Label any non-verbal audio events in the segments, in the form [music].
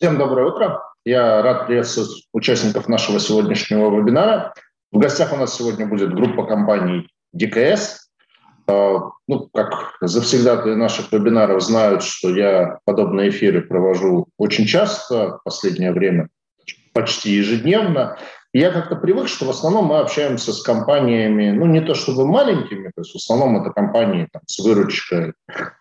Всем доброе утро. Я рад приветствовать участников нашего сегодняшнего вебинара. В гостях у нас сегодня будет группа компаний ДКС. А, ну, как завсегдатые наших вебинаров знают, что я подобные эфиры провожу очень часто, в последнее время почти ежедневно. Я как-то привык, что в основном мы общаемся с компаниями, ну, не то чтобы маленькими, то есть в основном это компании там, с выручкой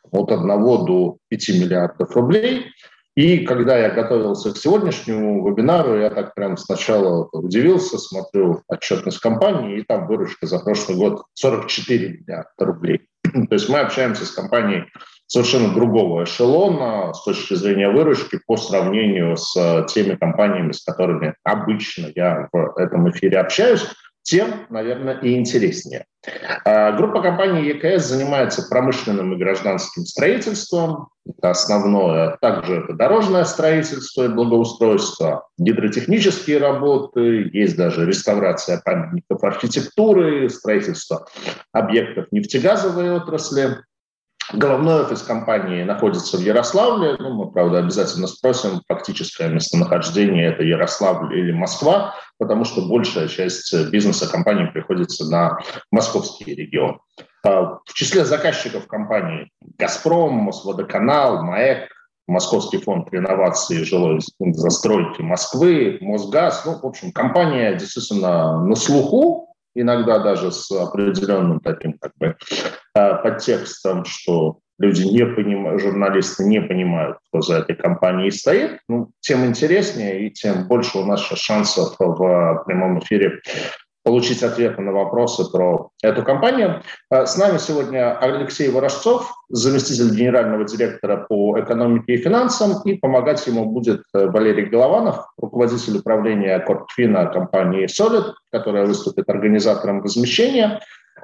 от 1 до 5 миллиардов рублей – и когда я готовился к сегодняшнему вебинару, я так прям сначала удивился, смотрю отчетность компании, и там выручка за прошлый год 44 миллиарда рублей. [clears throat] То есть мы общаемся с компанией совершенно другого эшелона с точки зрения выручки по сравнению с теми компаниями, с которыми обычно я в этом эфире общаюсь тем, наверное, и интереснее. А, группа компаний ЕКС занимается промышленным и гражданским строительством. Это основное. Также это дорожное строительство и благоустройство, гидротехнические работы, есть даже реставрация памятников архитектуры, строительство объектов нефтегазовой отрасли. Головной офис компании находится в Ярославле. Ну, мы, правда, обязательно спросим, фактическое местонахождение – это Ярославль или Москва, потому что большая часть бизнеса компании приходится на московский регион. А, в числе заказчиков компании «Газпром», «Мосводоканал», «МАЭК», Московский фонд реновации жилой застройки Москвы, Мосгаз. Ну, в общем, компания действительно на слуху, иногда даже с определенным таким как бы э, подтекстом, что люди не понимают, журналисты не понимают, кто за этой компанией стоит, ну, тем интереснее и тем больше у нас шансов в прямом эфире получить ответы на вопросы про эту компанию. Э, с нами сегодня Алексей Ворожцов, заместитель генерального директора по экономике и финансам, и помогать ему будет э, Валерий Голованов, руководитель управления Корпфина компании Solid, которая выступит организатором размещения.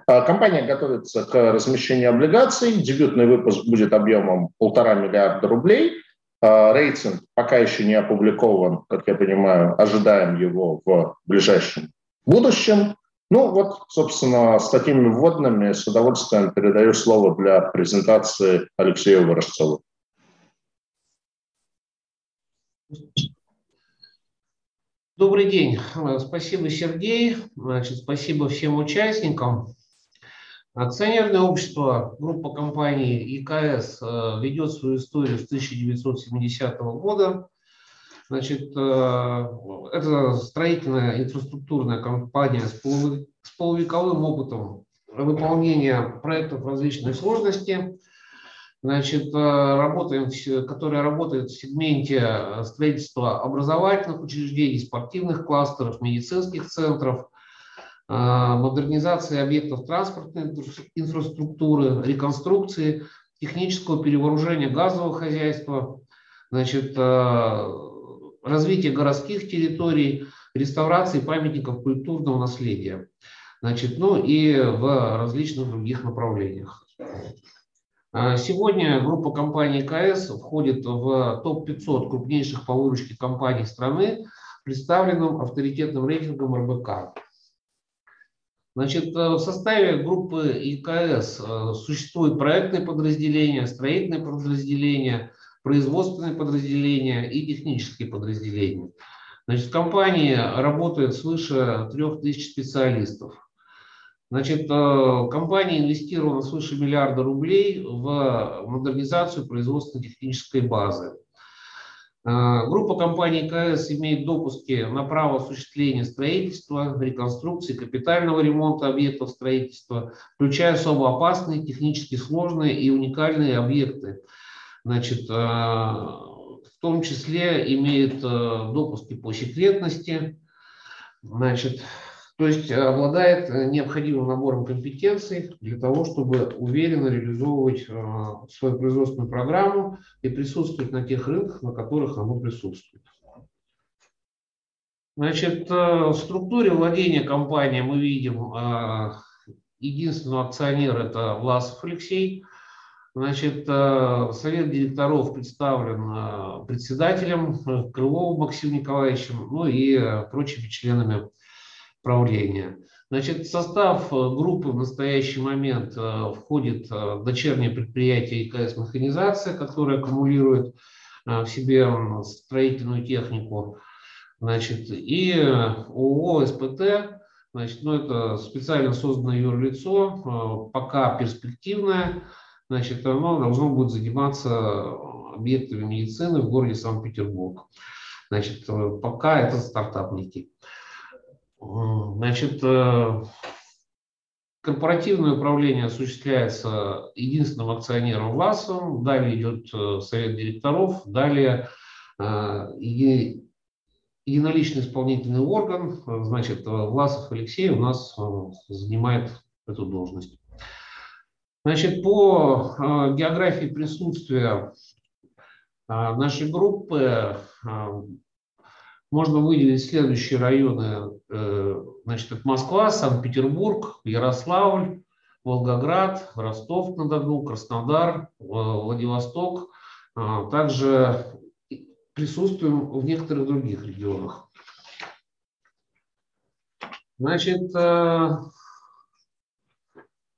Э, компания готовится к размещению облигаций. Дебютный выпуск будет объемом полтора миллиарда рублей. Рейтинг пока еще не опубликован, как я понимаю, ожидаем его в ближайшем будущем. Ну вот, собственно, с такими вводными с удовольствием передаю слово для презентации Алексею Ворожцову. Добрый день. Спасибо, Сергей. Значит, спасибо всем участникам. Акционерное общество, группа компаний ИКС э, ведет свою историю с 1970 года. Значит, э, это строительная инфраструктурная компания с полувековым опытом выполнения проектов различной сложности. Значит, э, работаем, которая работает в сегменте э, строительства образовательных учреждений, спортивных кластеров, медицинских центров, модернизации объектов транспортной инфраструктуры, реконструкции, технического перевооружения газового хозяйства, значит, развитие городских территорий, реставрации памятников культурного наследия. Значит, ну и в различных других направлениях. А сегодня группа компаний КС входит в топ-500 крупнейших по выручке компаний страны, представленным авторитетным рейтингом РБК. Значит, в составе группы ИКС э, существуют проектные подразделения, строительные подразделения, производственные подразделения и технические подразделения. Значит, в компании работает свыше 3000 специалистов. Значит, э, компания инвестировала свыше миллиарда рублей в модернизацию производственно-технической базы. Э, группа компаний КС имеет допуски на право осуществления строительства, реконструкции, капитального ремонта объектов строительства, включая особо опасные, технически сложные и уникальные объекты, значит, э, в том числе имеет э, допуски по секретности, значит, то есть обладает необходимым набором компетенций для того, чтобы уверенно реализовывать э, свою производственную программу и присутствовать на тех рынках, на которых оно присутствует. Значит, в структуре владения компании мы видим единственного акционера – это Власов Алексей, Значит, э, совет директоров представлен э, председателем э, Крыловым Максимом Николаевичем, ну и прочими членами правления. Значит, в состав группы в настоящий момент входит дочернее предприятие ИКС «Механизация», которое аккумулирует в себе строительную технику. Значит, и ООО «СПТ», значит, ну, это специально созданное юрлицо, пока перспективное, значит, оно должно будет заниматься объектами медицины в городе Санкт-Петербург. Значит, пока это стартап некий. Значит, корпоративное управление осуществляется единственным акционером ВАСом, далее идет э, совет директоров, далее э, единоличный исполнительный орган, значит, Власов Алексей у нас э, занимает эту должность. Значит, по географии присутствия нашей группы можно выделить следующие районы. Э, значит, это Москва, Санкт-Петербург, Ярославль, Волгоград, Ростов-на-Дону, Краснодар, э, Владивосток. Также присутствуем в некоторых других регионах. Значит, э,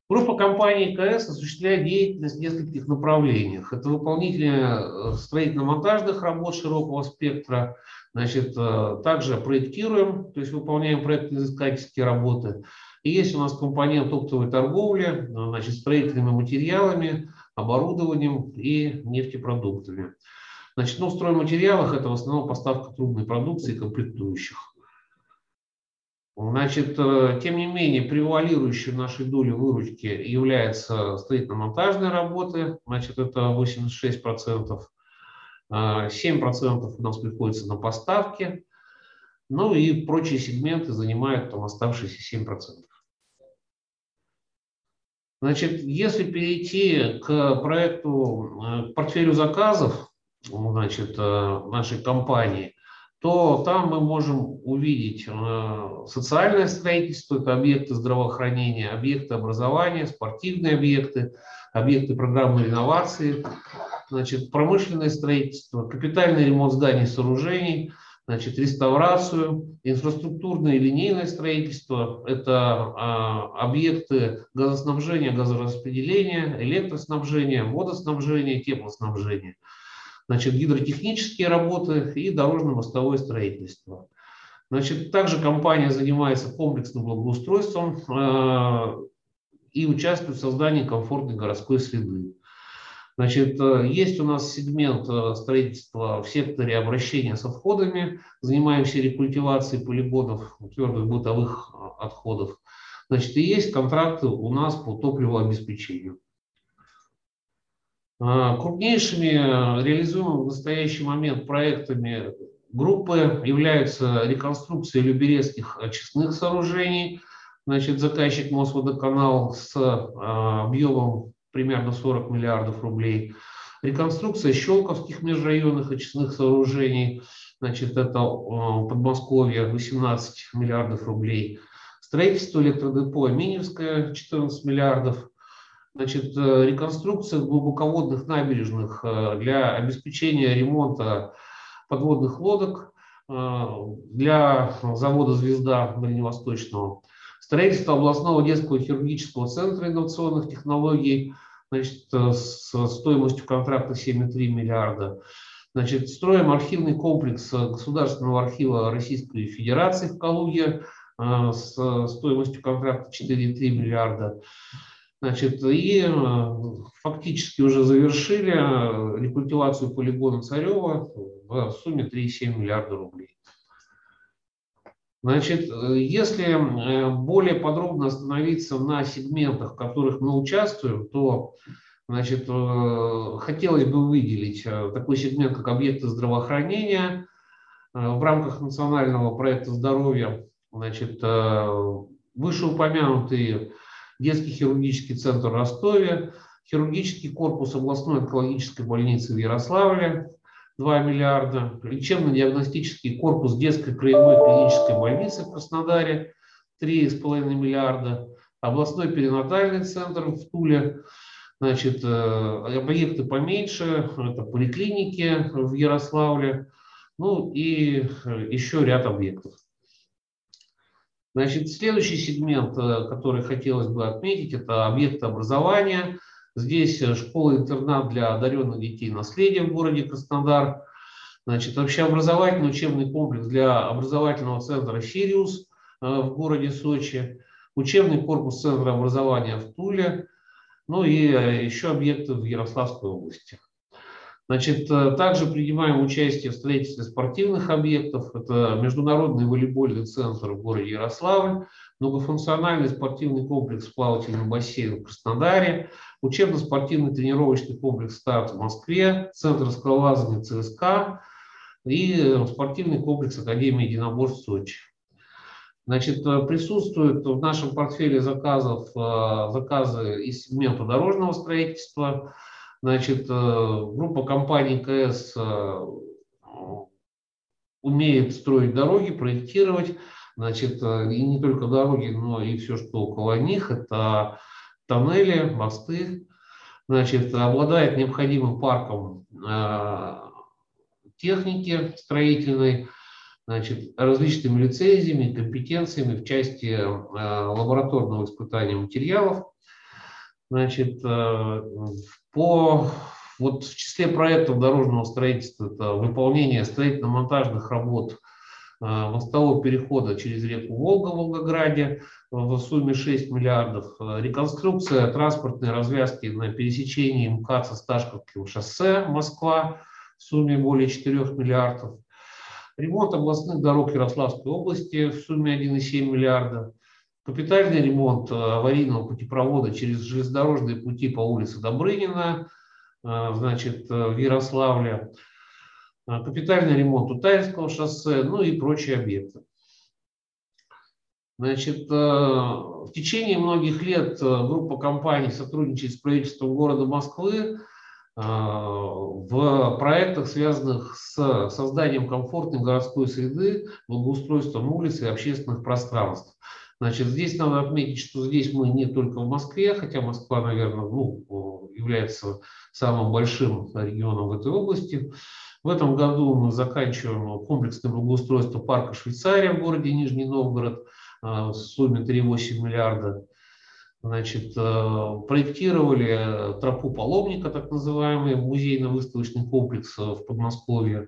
Группа компаний КС осуществляет деятельность в нескольких направлениях. Это выполнение строительно-монтажных работ широкого спектра, Значит, э, также проектируем, то есть выполняем проектно-изыскательские работы. И есть у нас компонент оптовой торговли, значит, строительными материалами, оборудованием и нефтепродуктами. Значит, ну, в стройматериалах это в основном поставка трубной продукции и комплектующих. Значит, э, тем не менее, превалирующей нашей долей выручки является строительно-монтажные работы, значит, это 86%. 7% у нас приходится на поставки, ну и прочие сегменты занимают там оставшиеся 7%. Значит, если перейти к проекту, э, к портфелю заказов значит, э, нашей компании, то там мы можем увидеть э, социальное строительство, это объекты здравоохранения, объекты образования, спортивные объекты, объекты программы реновации, значит, промышленное строительство, капитальный ремонт зданий и сооружений, значит, реставрацию, инфраструктурное и линейное строительство, это а, объекты газоснабжения, газораспределения, электроснабжения, водоснабжения, теплоснабжения, значит, гидротехнические работы и дорожно-мостовое строительство. Значит, также компания занимается комплексным благоустройством э, и участвует в создании комфортной городской среды. Значит, э, есть у нас сегмент э, строительства в секторе обращения с отходами. Занимаемся рекультивацией полигонов твердых бытовых отходов. Значит, и есть контракты у нас по топливообеспечению. Крупнейшими реализуемыми в настоящий момент проектами группы являются реконструкция люберецких очистных сооружений. Значит, заказчик Мосводоканал с объемом примерно 40 миллиардов рублей. Реконструкция щелковских межрайонных очистных сооружений, значит, это э, Подмосковье 18 миллиардов рублей. Строительство электродепо Миневское 14 миллиардов. Значит, э, реконструкция глубоководных набережных э, для обеспечения ремонта подводных лодок для завода «Звезда» Дальневосточного. Строительство областного детского хирургического центра инновационных технологий значит, э, с стоимостью контракта 7,3 миллиарда. Значит, строим архивный комплекс э, Государственного архива Российской Федерации в Калуге э, с стоимостью контракта 4,3 миллиарда. Значит, и фактически уже завершили рекультивацию полигона Царева в сумме 3,7 миллиарда рублей. Значит, э, если э, более подробно остановиться на сегментах, в которых мы участвуем, то значит, э, хотелось бы выделить такой сегмент, как объекты здравоохранения в рамках национального проекта здоровья. Значит, вышеупомянутый детский хирургический центр в Ростове, хирургический корпус областной онкологической больницы в Ярославле, 2 миллиарда, лечебно-диагностический корпус детской краевой клинической больницы в Краснодаре 3,5 миллиарда, областной перинатальный центр в Туле, значит, э, объекты поменьше, это поликлиники в Ярославле, ну и э, еще ряд объектов. Значит, следующий сегмент, э, который хотелось бы отметить, это объекты образования. Здесь школа-интернат для одаренных детей наследия в городе Краснодар. Значит, общеобразовательный учебный комплекс для образовательного центра «Сириус» в городе Сочи. Учебный корпус Центра образования в Туле. Ну и еще объекты в Ярославской области. Значит, э, также принимаем участие в строительстве спортивных объектов. Это Международный волейбольный центр в городе Ярославль, многофункциональный спортивный комплекс плавательный бассейн в Краснодаре, учебно-спортивный тренировочный комплекс «Старт» в Москве, центр скалолазания ЦСКА и э, спортивный комплекс Академии единоборств Сочи. Значит, э, присутствуют в нашем портфеле заказов заказы из сегмента дорожного строительства, Значит, э, группа компаний КС э, умеет строить дороги, проектировать, значит, э, и не только дороги, но и все, что около них, это тоннели, мосты, значит, обладает необходимым парком техники строительной, значит, различными лицензиями, компетенциями в части лабораторного испытания материалов. Значит, по вот в числе проектов дорожного строительства это выполнение строительно-монтажных работ э, мостового перехода через реку Волга в Волгограде в сумме 6 миллиардов, э, реконструкция транспортной развязки на пересечении МКАД со Сташковским шоссе Москва в сумме более 4 миллиардов, ремонт областных дорог Ярославской области в сумме 1,7 миллиарда, Капитальный ремонт э, аварийного путепровода через железнодорожные пути по улице Добрынина, э, значит, э, в Ярославле. Капитальный ремонт Утаевского шоссе, ну и прочие объекты. Значит, в течение многих лет группа компаний сотрудничает с правительством города Москвы в проектах, связанных с созданием комфортной городской среды, благоустройством улиц и общественных пространств. Значит, здесь надо отметить, что здесь мы не только в Москве, хотя Москва, наверное, ну, является самым большим регионом в этой области. В этом году мы заканчиваем комплексное благоустройство парка Швейцария в городе Нижний Новгород а, в сумме 3,8 миллиарда. Значит, э, проектировали тропу паломника, так называемый, музейно-выставочный комплекс в Подмосковье.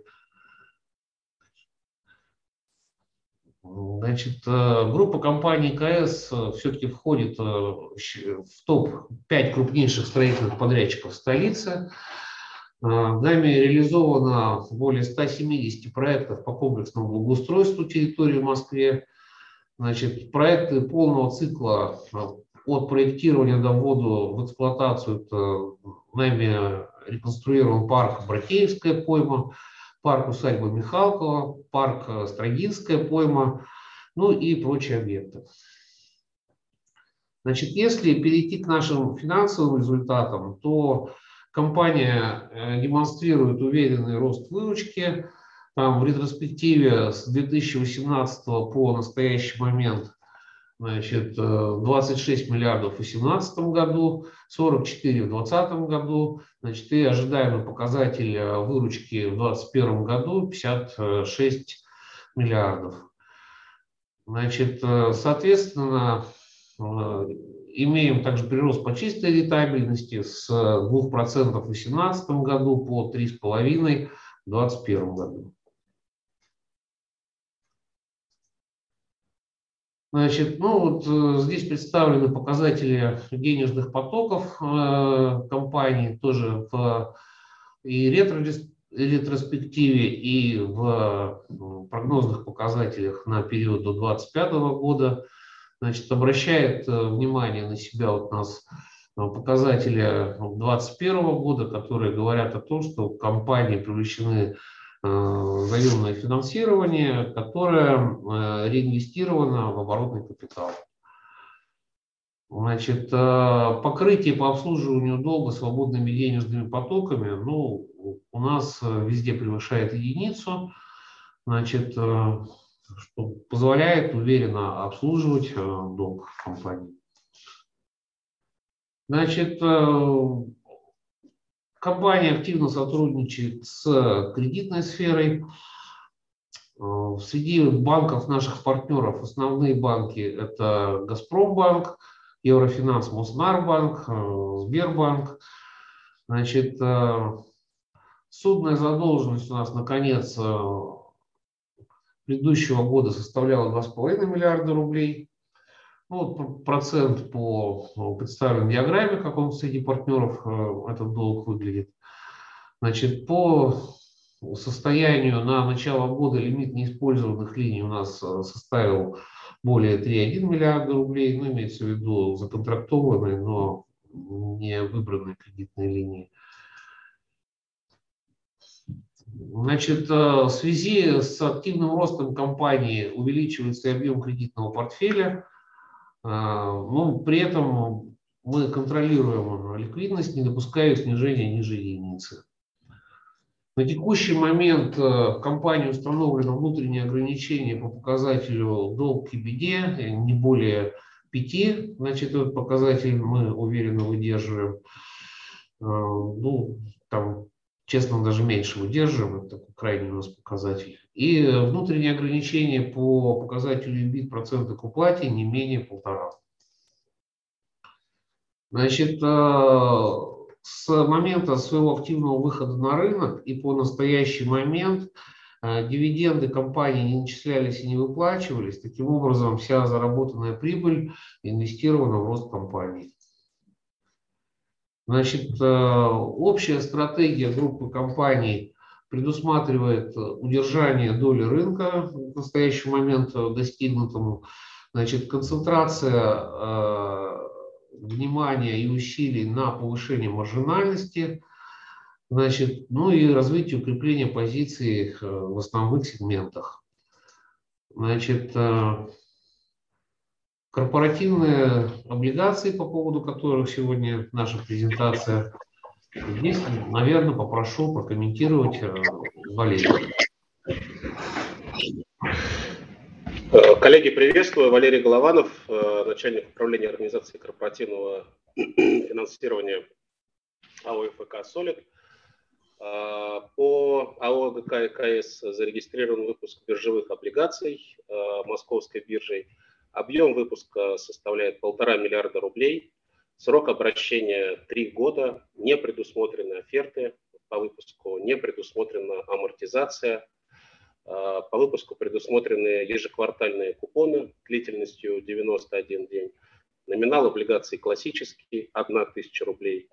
Значит, э, группа компаний КС э, все-таки входит э, в топ-5 крупнейших строительных подрядчиков столицы. Нами реализовано более 170 проектов по комплексному благоустройству территории в Москве. Значит, проекты полного цикла от проектирования до ввода в эксплуатацию это нами реконструирован парк Братеевская пойма, парк усадьба Михалкова, парк э, Строгинская пойма, ну и прочие объекты. Значит, если перейти к нашим финансовым результатам, то компания э, демонстрирует уверенный рост выручки. Там в ретроспективе с 2018 по настоящий момент значит, 26 э, миллиардов в 2018 году, 44 в 2020 году, значит, и ожидаемый показатель э, выручки в 2021 году 56 миллиардов. Значит, э, соответственно, имеем также прирост по чистой рентабельности с 2% в 2018 году по 3,5% в 2021 году. Значит, ну вот э, здесь представлены показатели денежных потоков э, компании тоже в и ретро, ретроспективе, и в ну, прогнозных показателях на период до 2025 года. Значит, обращает э, внимание на себя вот нас показатели 2021 года, которые говорят о том, что компании привлечены заемное э, финансирование, которое э, реинвестировано в оборотный капитал. Значит, э, покрытие по обслуживанию долга свободными денежными потоками, ну, у нас везде превышает единицу, значит, что позволяет уверенно обслуживать долг компании. Значит, Компания активно сотрудничает с кредитной сферой. Э, среди банков наших партнеров основные банки – это Газпромбанк, Еврофинанс, Моснарбанк, Сбербанк. Значит, судная задолженность у нас, наконец, предыдущего года составляла 2,5 миллиарда рублей. Ну, процент по ну, представленной диаграмме, как он среди партнеров э, этот долг выглядит. Значит, по состоянию на начало года лимит неиспользованных линий у нас э, составил более 3,1 миллиарда рублей, ну, имеется в виду законтрактованные, но не выбранные кредитные линии. Значит, э, в связи с активным ростом компании увеличивается объем кредитного портфеля. Э, но при этом мы контролируем ликвидность, не допуская снижения ниже единицы. На текущий момент в компании установлено внутреннее ограничение по показателю долг к беде, не более 5. Значит, этот показатель мы уверенно выдерживаем. Э, ну, там Честно, даже меньше выдерживаем, это крайний у нас показатель. И внутреннее ограничение по показателю EBIT процента к уплате не менее полтора. Значит, э, с момента своего активного выхода на рынок и по настоящий момент э, дивиденды компании не начислялись и не выплачивались. Таким образом, вся заработанная прибыль инвестирована в рост компании. Значит, э, общая стратегия группы компаний предусматривает удержание доли рынка в настоящий момент достигнутому. Значит, концентрация э, внимания и усилий на повышение маржинальности, значит, ну и развитие укрепления позиций э, в основных сегментах. Значит, корпоративные облигации, по поводу которых сегодня наша презентация. Здесь, наверное, попрошу прокомментировать э, Валерия. Э, коллеги, приветствую. Валерий Голованов, э, начальник управления организации корпоративного [clears throat] финансирования АО ФК «Солид». По АО ГК КС зарегистрирован выпуск биржевых облигаций Московской биржей – Объем выпуска составляет полтора миллиарда рублей. Срок обращения три года. Не предусмотрены оферты по выпуску, не предусмотрена амортизация. А, по выпуску предусмотрены ежеквартальные купоны длительностью 91 день. Номинал облигаций классический – 1 тысяча рублей.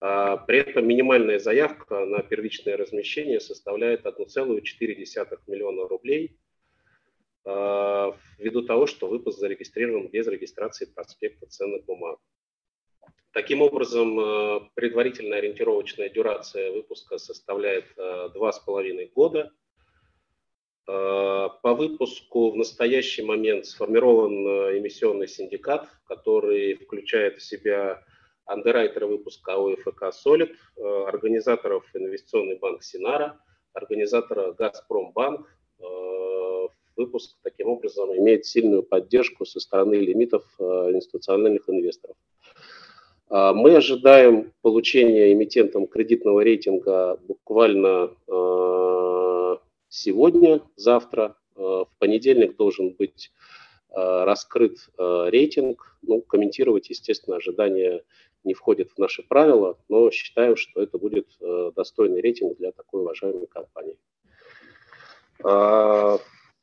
А, при этом минимальная заявка на первичное размещение составляет 1,4 миллиона рублей – Э, ввиду того, что выпуск зарегистрирован без регистрации проспекта ценных бумаг. Таким образом, э, предварительная ориентировочная дюрация выпуска составляет 2,5 э, года. По выпуску в настоящий момент сформирован эмиссионный синдикат, который включает в себя андеррайтера выпуска АОФК «Солид», организаторов инвестиционный банк «Синара», организатора «Газпромбанк», выпуск таким образом имеет сильную поддержку со стороны лимитов э, институциональных инвесторов. А, мы ожидаем получения эмитентом кредитного рейтинга буквально э, сегодня, завтра. Э, в понедельник должен быть раскрыт рейтинг. Ну, комментировать, естественно, ожидания не входит в наши правила, но считаю, что это будет достойный рейтинг для такой уважаемой компании.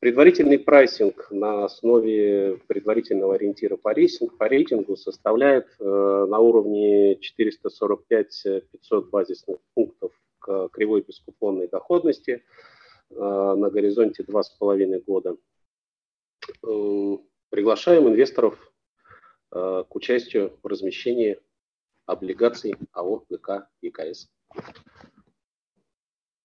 Предварительный прайсинг на основе предварительного ориентира по рейтингу, по рейтингу составляет э, на уровне 445-500 базисных пунктов к кривой бескупонной доходности э, на горизонте 2,5 года. Э, приглашаем инвесторов э, к участию в размещении облигаций АО ГК ЕКС.